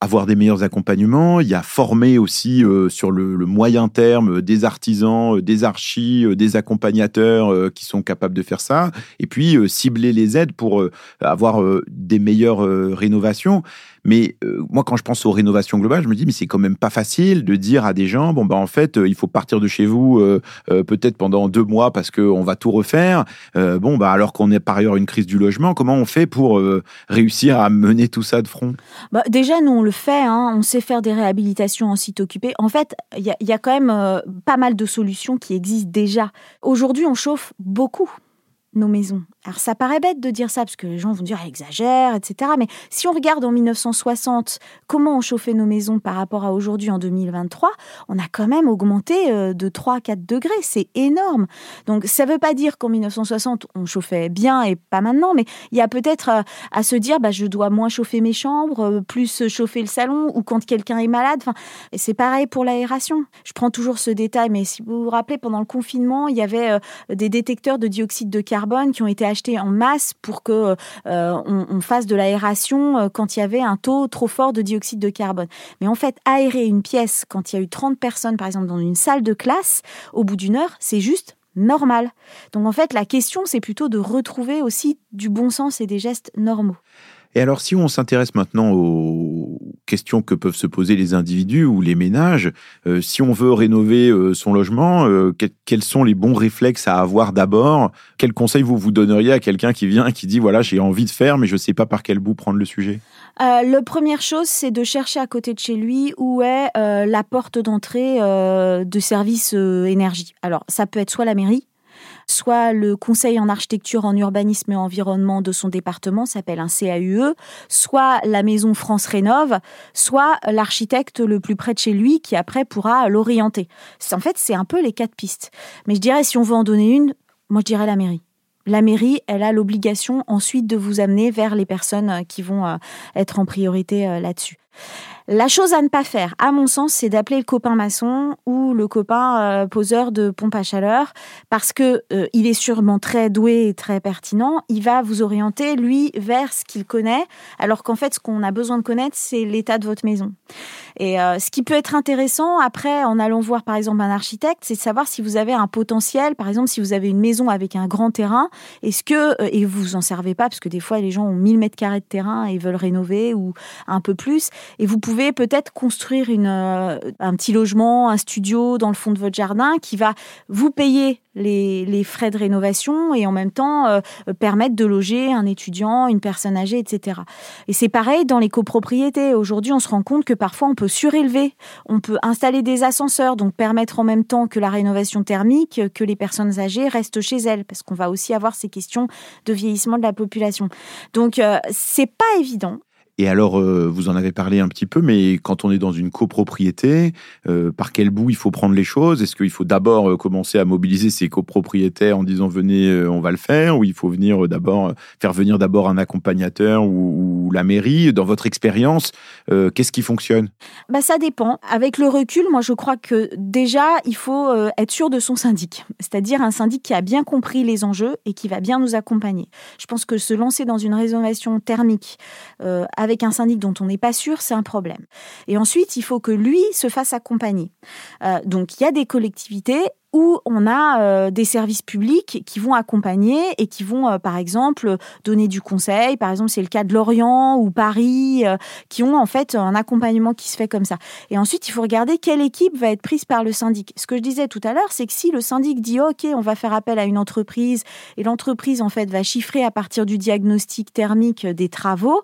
avoir des meilleurs accompagnements, il y a former aussi sur le, moyen terme des artisans, des archis, des accompagnateurs qui sont capables de faire ça, et puis cibler les aides pour avoir des meilleures rénovations. Mais euh, moi, quand je pense aux rénovations globales, je me dis, mais c'est quand même pas facile de dire à des gens, bon, bah, en fait, euh, il faut partir de chez vous euh, peut-être pendant deux mois parce qu'on va tout refaire. bon, bah, alors qu'on est par ailleurs une crise du logement, comment on fait pour réussir à mener tout ça de front? Bah, Déjà, nous, on le fait. Hein. on sait faire des réhabilitations en site occupé. En fait, il y, y, a quand même pas mal de solutions qui existent déjà. Aujourd'hui, on chauffe beaucoup nos maisons. Alors ça paraît bête de dire ça parce que les gens vont dire elle exagère, etc. Mais si on regarde en 1960 comment on chauffait nos maisons par rapport à aujourd'hui en 2023, on a quand même augmenté euh, de 3 à 4 degrés. C'est énorme. Donc ça ne veut pas dire qu'en 1960 on chauffait bien et pas maintenant, mais il y a peut-être euh, à se dire bah, je dois moins chauffer mes chambres, euh, plus chauffer le salon ou quand quelqu'un est malade. Enfin, c'est pareil pour l'aération. Je prends toujours ce détail, mais si vous vous rappelez, pendant le confinement, il y avait des détecteurs de dioxyde de carbone qui ont été achetés en masse pour que euh, on, fasse de l'aération euh, quand il y avait un taux trop fort de dioxyde de carbone. Mais en fait, aérer une pièce quand il y a eu 30 personnes, par exemple, dans une salle de classe, au bout d'une heure, c'est juste normal. Donc en fait, la question, c'est plutôt de retrouver aussi du bon sens et des gestes normaux. Et alors, si on s'intéresse maintenant aux questions que peuvent se poser les individus ou les ménages, euh, si on veut rénover euh, son logement, euh, quels sont les bons réflexes à avoir d'abord? Quel conseil vous vous donneriez à quelqu'un qui vient et qui dit voilà, j'ai envie de faire, mais je ne sais pas par quel bout prendre le sujet? La première chose, c'est de chercher à côté de chez lui où est la porte d'entrée de service énergie. Alors, ça peut être soit la mairie, soit le conseil en architecture, en urbanisme et environnement de son département s'appelle un CAUE, soit la maison France Rénove, soit l'architecte le plus près de chez lui qui après pourra l'orienter. En fait, c'est un peu les quatre pistes. Mais je dirais, si on veut en donner une, moi je dirais la mairie. La mairie, elle a l'obligation ensuite de vous amener vers les personnes qui vont euh, être en priorité euh, là-dessus. La chose à ne pas faire, à mon sens, c'est d'appeler le copain maçon ou le copain euh, poseur de pompe à chaleur parce que euh, il est sûrement très doué et très pertinent. Il va vous orienter lui vers ce qu'il connaît, alors qu'en fait, ce qu'on a besoin de connaître, c'est l'état de votre maison. Et euh, ce qui peut être intéressant après, en allant voir par exemple un architecte, c'est de savoir si vous avez un potentiel. Par exemple, si vous avez une maison avec un grand terrain, est-ce que et vous en servez pas parce que des fois les gens ont 1000 mètres carrés de terrain et veulent rénover ou un peu plus, et vous pouvez peut-être construire une, euh, un petit logement, un studio dans le fond de votre jardin qui va vous payer les, frais de rénovation et en même temps euh, permettre de loger un étudiant, une personne âgée, etc. Et c'est pareil dans les copropriétés. Aujourd'hui, on se rend compte que parfois on peut surélever, on peut installer des ascenseurs, donc permettre en même temps que la rénovation thermique, que les personnes âgées restent chez elles, parce qu'on va aussi avoir ces questions de vieillissement de la population. Donc euh, c'est pas évident. Et alors, euh, vous en avez parlé un petit peu, mais quand on est dans une copropriété, euh, par quel bout il faut prendre les choses? Est-ce qu'il faut d'abord euh, commencer à mobiliser ces copropriétaires en disant venez, on va le faire, ou il faut venir d'abord faire venir d'abord un accompagnateur ou, la mairie? Dans votre expérience, qu'est-ce qui fonctionne? Bah ça dépend. Avec le recul, moi je crois que déjà il faut être sûr de son syndic, c'est-à-dire un syndic qui a bien compris les enjeux et qui va bien nous accompagner. Je pense que se lancer dans une rénovation thermique avec un syndic dont on n'est pas sûr, c'est un problème. Et ensuite, il faut que lui se fasse accompagner. Euh, donc, il y a des collectivités où on a euh, des services publics qui vont accompagner et qui vont, euh, par exemple, donner du conseil. Par exemple, c'est le cas de Lorient ou Paris, euh, qui ont en fait un accompagnement qui se fait comme ça. Et ensuite, il faut regarder quelle équipe va être prise par le syndic. Ce que je disais tout à l'heure, c'est que si le syndic dit OK, on va faire appel à une entreprise et l'entreprise en fait va chiffrer à partir du diagnostic thermique des travaux,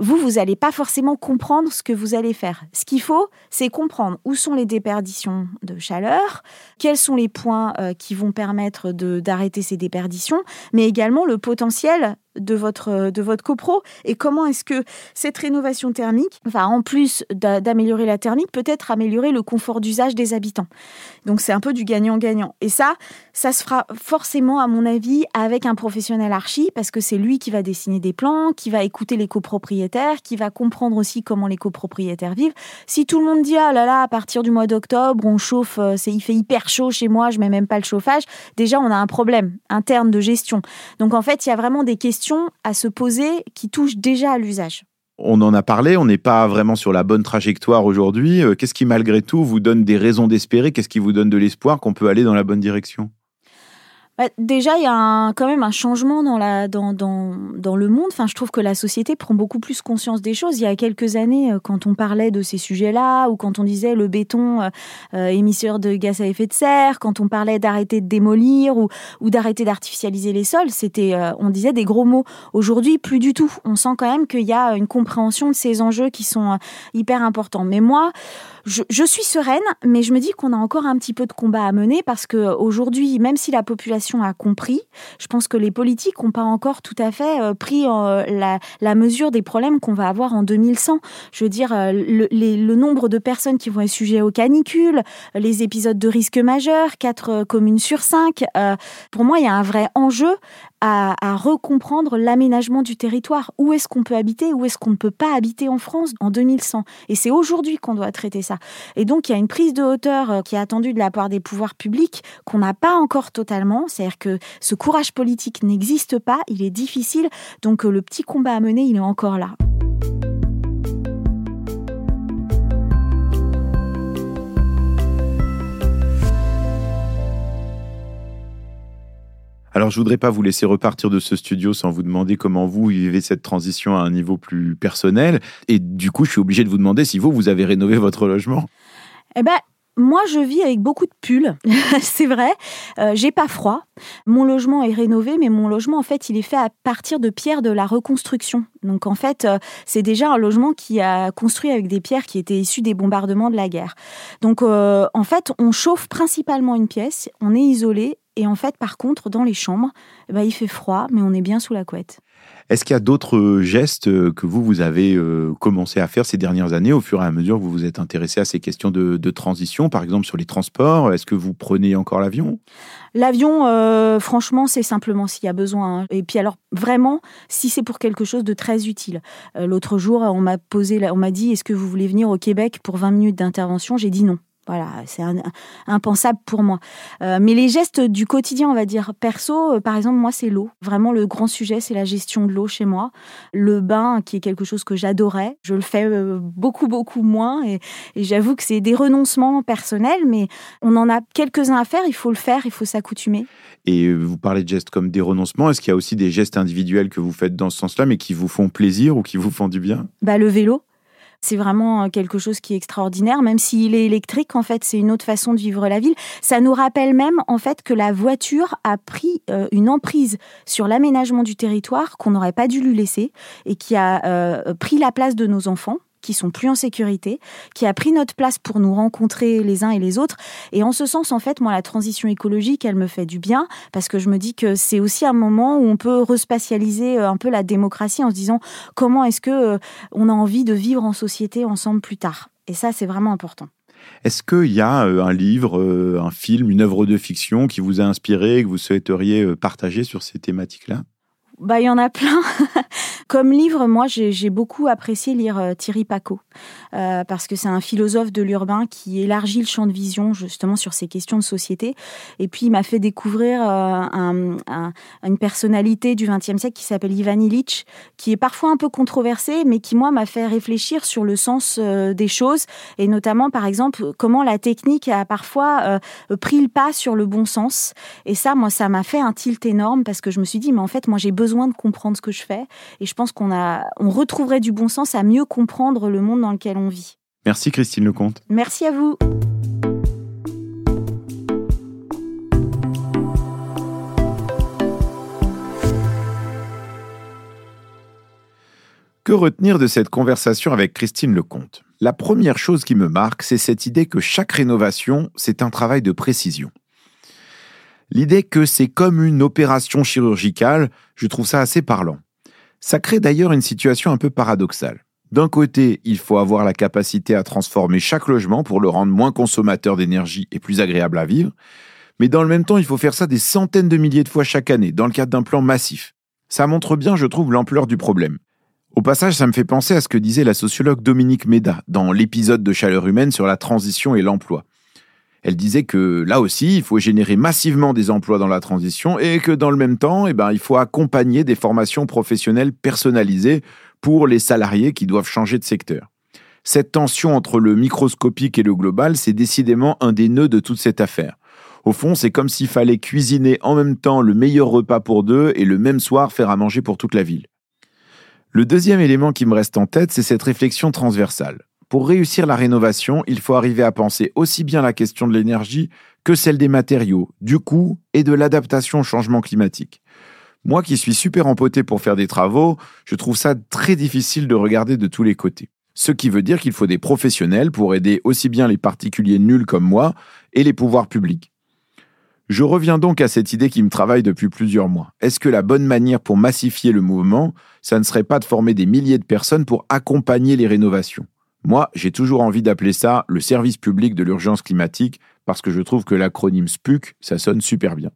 vous, vous n'allez pas forcément comprendre ce que vous allez faire. Ce qu'il faut, c'est comprendre où sont les déperditions de chaleur, quelles sont les points euh, qui vont permettre d'arrêter ces déperditions, mais également le potentiel de votre, de votre copro et comment est-ce que cette rénovation thermique va, en plus d'améliorer la thermique, peut-être améliorer le confort d'usage des habitants. Donc c'est un peu du gagnant-gagnant. Et ça, ça se fera forcément, à mon avis, avec un professionnel archi, parce que c'est lui qui va dessiner des plans, qui va écouter les copropriétaires, qui va comprendre aussi comment les copropriétaires vivent. Si tout le monde dit, ah là là, à partir du mois d'octobre, on chauffe, euh, c'est, il fait hyper chaud chez moi, je mets même pas le chauffage, déjà on a un problème interne de gestion. Donc en fait, il y a vraiment des questions à se poser qui touchent déjà à l'usage. On en a parlé, on n'est pas vraiment sur la bonne trajectoire aujourd'hui. Euh, qu'est-ce qui, malgré tout, vous donne des raisons d'espérer? Qu'est-ce qui vous donne de l'espoir qu'on peut aller dans la bonne direction? Bah, déjà, il y a quand même un changement dans, le monde. Enfin, je trouve que la société prend beaucoup plus conscience des choses. Il y a quelques années, euh, quand on parlait de ces sujets-là, ou quand on disait le béton euh, euh, émisseur de gaz à effet de serre, quand on parlait d'arrêter de démolir ou, d'arrêter d'artificialiser les sols, c'était, on disait des gros mots. Aujourd'hui, plus du tout. On sent quand même qu'il y a une compréhension de ces enjeux qui sont hyper importants. Mais moi, je, je suis sereine, mais je me dis qu'on a encore un petit peu de combat à mener parce que aujourd'hui, même si la population a compris. Je pense que les politiques n'ont pas encore tout à fait euh, pris euh, la, mesure des problèmes qu'on va avoir en 2100. Je veux dire, euh, le, nombre de personnes qui vont être sujets aux canicules, les épisodes de risque majeur, 4 communes sur 5. pour moi, il y a un vrai enjeu à, à recomprendre l'aménagement du territoire. Où est-ce qu'on peut habiter, où est-ce qu'on ne peut pas habiter en France en 2100 Et c'est aujourd'hui qu'on doit traiter ça. Et donc, il y a une prise de hauteur qui est attendue de la part des pouvoirs publics qu'on n'a pas encore totalement. C'est-à-dire que ce courage politique n'existe pas, il est difficile, donc euh, le petit combat à mener, il est encore là. Alors, je voudrais pas vous laisser repartir de ce studio sans vous demander comment vous vivez cette transition à un niveau plus personnel. Et du coup, je suis obligé de vous demander si vous, vous avez rénové votre logement. Eh ben, moi, je vis avec beaucoup de pulls, (laughs) c'est vrai. Euh, j'ai pas froid. Mon logement est rénové, mais mon logement, en fait, il est fait à partir de pierres de la reconstruction. Donc, en fait, euh, c'est déjà un logement qui a construit avec des pierres qui étaient issues des bombardements de la guerre. Donc, euh, en fait, on chauffe principalement une pièce, on est isolé, et en fait, par contre, dans les chambres, ben, il fait froid, mais on est bien sous la couette. Est-ce qu'il y a d'autres gestes que vous, vous avez euh, commencé à faire ces dernières années au fur et à mesure que vous vous êtes intéressé à ces questions de, transition, par exemple sur les transports? Est-ce que vous prenez encore l'avion? L'avion, euh, franchement, c'est simplement s'il y a besoin. Hein. Et puis alors, vraiment, si c'est pour quelque chose de très utile. Euh, l'autre jour, on m'a posé, on m'a dit, est-ce que vous voulez venir au Québec pour 20 minutes d'intervention? J'ai dit non. Voilà, c'est impensable pour moi. Euh, mais les gestes du quotidien, on va dire perso, euh, par exemple, moi, c'est l'eau. Vraiment, le grand sujet, c'est la gestion de l'eau chez moi. Le bain, qui est quelque chose que j'adorais, je le fais euh, beaucoup, beaucoup moins. Et, j'avoue que c'est des renoncements personnels, mais on en a quelques-uns à faire. Il faut le faire, il faut s'accoutumer. Et vous parlez de gestes comme des renoncements. Est-ce qu'il y a aussi des gestes individuels que vous faites dans ce sens-là, mais qui vous font plaisir ou qui vous font du bien? Bah, Le vélo. C'est vraiment euh, quelque chose qui est extraordinaire, même s'il est électrique, en fait, c'est une autre façon de vivre la ville. Ça nous rappelle même, en fait, que la voiture a pris euh, une emprise sur l'aménagement du territoire qu'on n'aurait pas dû lui laisser et qui a euh, pris la place de nos enfants qui sont plus en sécurité, qui a pris notre place pour nous rencontrer les uns et les autres. Et en ce sens, en fait, moi, la transition écologique, elle me fait du bien parce que je me dis que c'est aussi un moment où on peut respatialiser euh, un peu la démocratie en se disant comment est-ce que euh, on a envie de vivre en société ensemble plus tard. Et ça, c'est vraiment important. Est-ce qu'il y a euh, un livre, un film, une œuvre de fiction qui vous a inspiré, que vous souhaiteriez partager sur ces thématiques-là? Bah, il y en a plein. (laughs) Comme livre, moi, j'ai beaucoup apprécié lire euh, Thierry Paco, euh, parce que c'est un philosophe de l'urbain qui élargit le champ de vision justement sur ces questions de société. Et puis, il m'a fait découvrir euh, une personnalité du XXe siècle qui s'appelle Ivan Illich, qui est parfois un peu controversé, mais qui, moi, m'a fait réfléchir sur le sens des choses, et notamment, par exemple, comment la technique a parfois pris le pas sur le bon sens. Et ça, moi, ça m'a fait un tilt énorme, parce que je me suis dit, mais en fait, moi, j'ai besoin de comprendre ce que je fais. Et je pense qu'on a, on retrouverait du bon sens à mieux comprendre le monde dans lequel on vit. Merci Christine Lecomte. Merci à vous. Que retenir de cette conversation avec Christine Lecomte? La première chose qui me marque, c'est cette idée que chaque rénovation, c'est un travail de précision. L'idée que c'est comme une opération chirurgicale, je trouve ça assez parlant. Ça crée d'ailleurs une situation un peu paradoxale. D'un côté, il faut avoir la capacité à transformer chaque logement pour le rendre moins consommateur d'énergie et plus agréable à vivre, mais dans le même temps, il faut faire ça des centaines de milliers de fois chaque année, dans le cadre d'un plan massif. Ça montre bien, je trouve, l'ampleur du problème. Au passage, ça me fait penser à ce que disait la sociologue Dominique Méda dans l'épisode de Chaleur humaine sur la transition et l'emploi. Elle disait que là aussi, il faut générer massivement des emplois dans la transition et que dans le même temps, eh ben, il faut accompagner des formations professionnelles personnalisées pour les salariés qui doivent changer de secteur. Cette tension entre le microscopique et le global, c'est décidément un des nœuds de toute cette affaire. Au fond, c'est comme s'il fallait cuisiner en même temps le meilleur repas pour deux et le même soir faire à manger pour toute la ville. Le deuxième élément qui me reste en tête, c'est cette réflexion transversale. Pour réussir la rénovation, il faut arriver à penser aussi bien la question de l'énergie que celle des matériaux, du coût et de l'adaptation au changement climatique. Moi qui suis super empoté pour faire des travaux, je trouve ça très difficile de regarder de tous les côtés. Ce qui veut dire qu'il faut des professionnels pour aider aussi bien les particuliers nuls comme moi et les pouvoirs publics. Je reviens donc à cette idée qui me travaille depuis plusieurs mois. Est-ce que la bonne manière pour massifier le mouvement, ça ne serait pas de former des milliers de personnes pour accompagner les rénovations? Moi, j'ai toujours envie d'appeler ça le service public de l'urgence climatique parce que je trouve que l'acronyme SPUC, ça sonne super bien.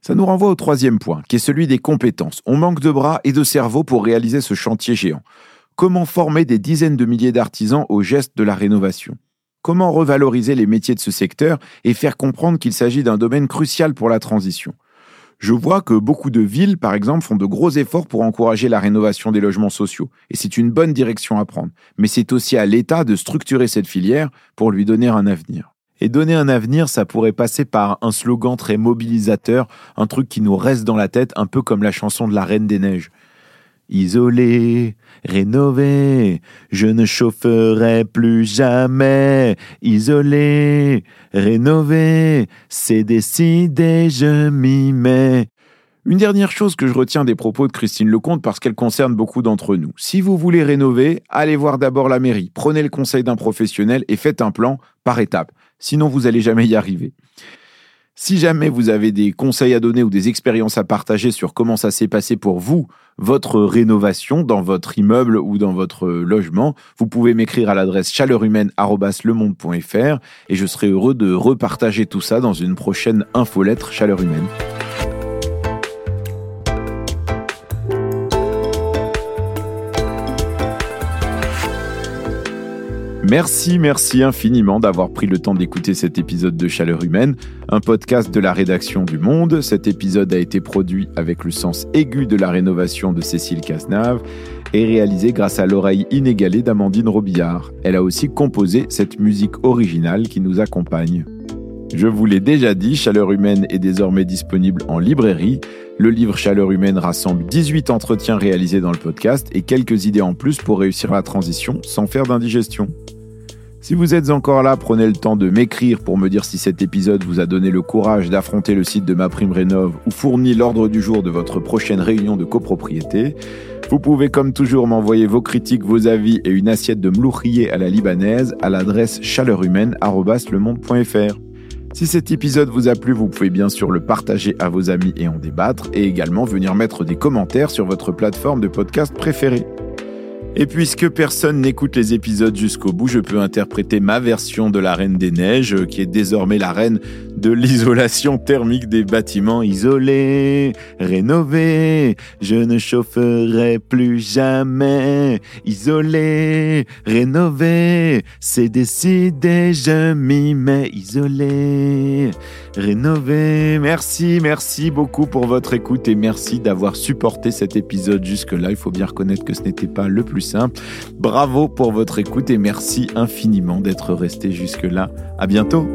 Ça nous renvoie au troisième point, qui est celui des compétences. On manque de bras et de cerveau pour réaliser ce chantier géant. Comment former des dizaines de milliers d'artisans au geste de la rénovation? Comment revaloriser les métiers de ce secteur et faire comprendre qu'il s'agit d'un domaine crucial pour la transition? Je vois que beaucoup de villes, par exemple, font de gros efforts pour encourager la rénovation des logements sociaux. Et c'est une bonne direction à prendre. Mais c'est aussi à l'État de structurer cette filière pour lui donner un avenir. Et donner un avenir, ça pourrait passer par un slogan très mobilisateur, un truc qui nous reste dans la tête, un peu comme la chanson de la Reine des Neiges. Isolé, rénové, je ne chaufferai plus jamais. Isolé, rénové, c'est décidé, je m'y mets. Une dernière chose que je retiens des propos de Christine Lecomte parce qu'elle concerne beaucoup d'entre nous. Si vous voulez rénover, allez voir d'abord la mairie, prenez le conseil d'un professionnel et faites un plan par étapes sinon vous n'allez jamais y arriver. Si jamais vous avez des conseils à donner ou des expériences à partager sur comment ça s'est passé pour vous, votre rénovation dans votre immeuble ou dans votre logement, vous pouvez m'écrire à l'adresse chaleurumaine.lemonde.fr et je serai heureux de repartager tout ça dans une prochaine infolettre Chaleur Humaine. Merci, merci infiniment d'avoir pris le temps d'écouter cet épisode de Chaleur Humaine, un podcast de la rédaction du Monde. Cet épisode a été produit avec le sens aigu de la rénovation de Cécile Cazenave et réalisé grâce à l'oreille inégalée d'Amandine Robillard. Elle a aussi composé cette musique originale qui nous accompagne. Je vous l'ai déjà dit, Chaleur Humaine est désormais disponible en librairie. Le livre Chaleur Humaine rassemble 18 entretiens réalisés dans le podcast et quelques idées en plus pour réussir la transition sans faire d'indigestion. Si vous êtes encore là, prenez le temps de m'écrire pour me dire si cet épisode vous a donné le courage d'affronter le site de ma prime rénov ou fourni l'ordre du jour de votre prochaine réunion de copropriété. Vous pouvez comme toujours m'envoyer vos critiques, vos avis et une assiette de mlouchrier à la libanaise à l'adresse chaleurumaine@lemonde.fr. Si cet épisode vous a plu, vous pouvez bien sûr le partager à vos amis et en débattre et également venir mettre des commentaires sur votre plateforme de podcast préférée. Et puisque personne n'écoute les épisodes jusqu'au bout, je peux interpréter ma version de la Reine des Neiges, qui est désormais la reine de l'isolation thermique des bâtiments isolés, rénovés. Je ne chaufferai plus jamais. Isolé, rénové, c'est décidé, je m'y mets. Isolé, rénové. Merci, merci beaucoup pour votre écoute et merci d'avoir supporté cet épisode jusque-là. Il faut bien reconnaître que ce n'était pas le plus simple. Bravo pour votre écoute et merci infiniment d'être resté jusque-là. À bientôt.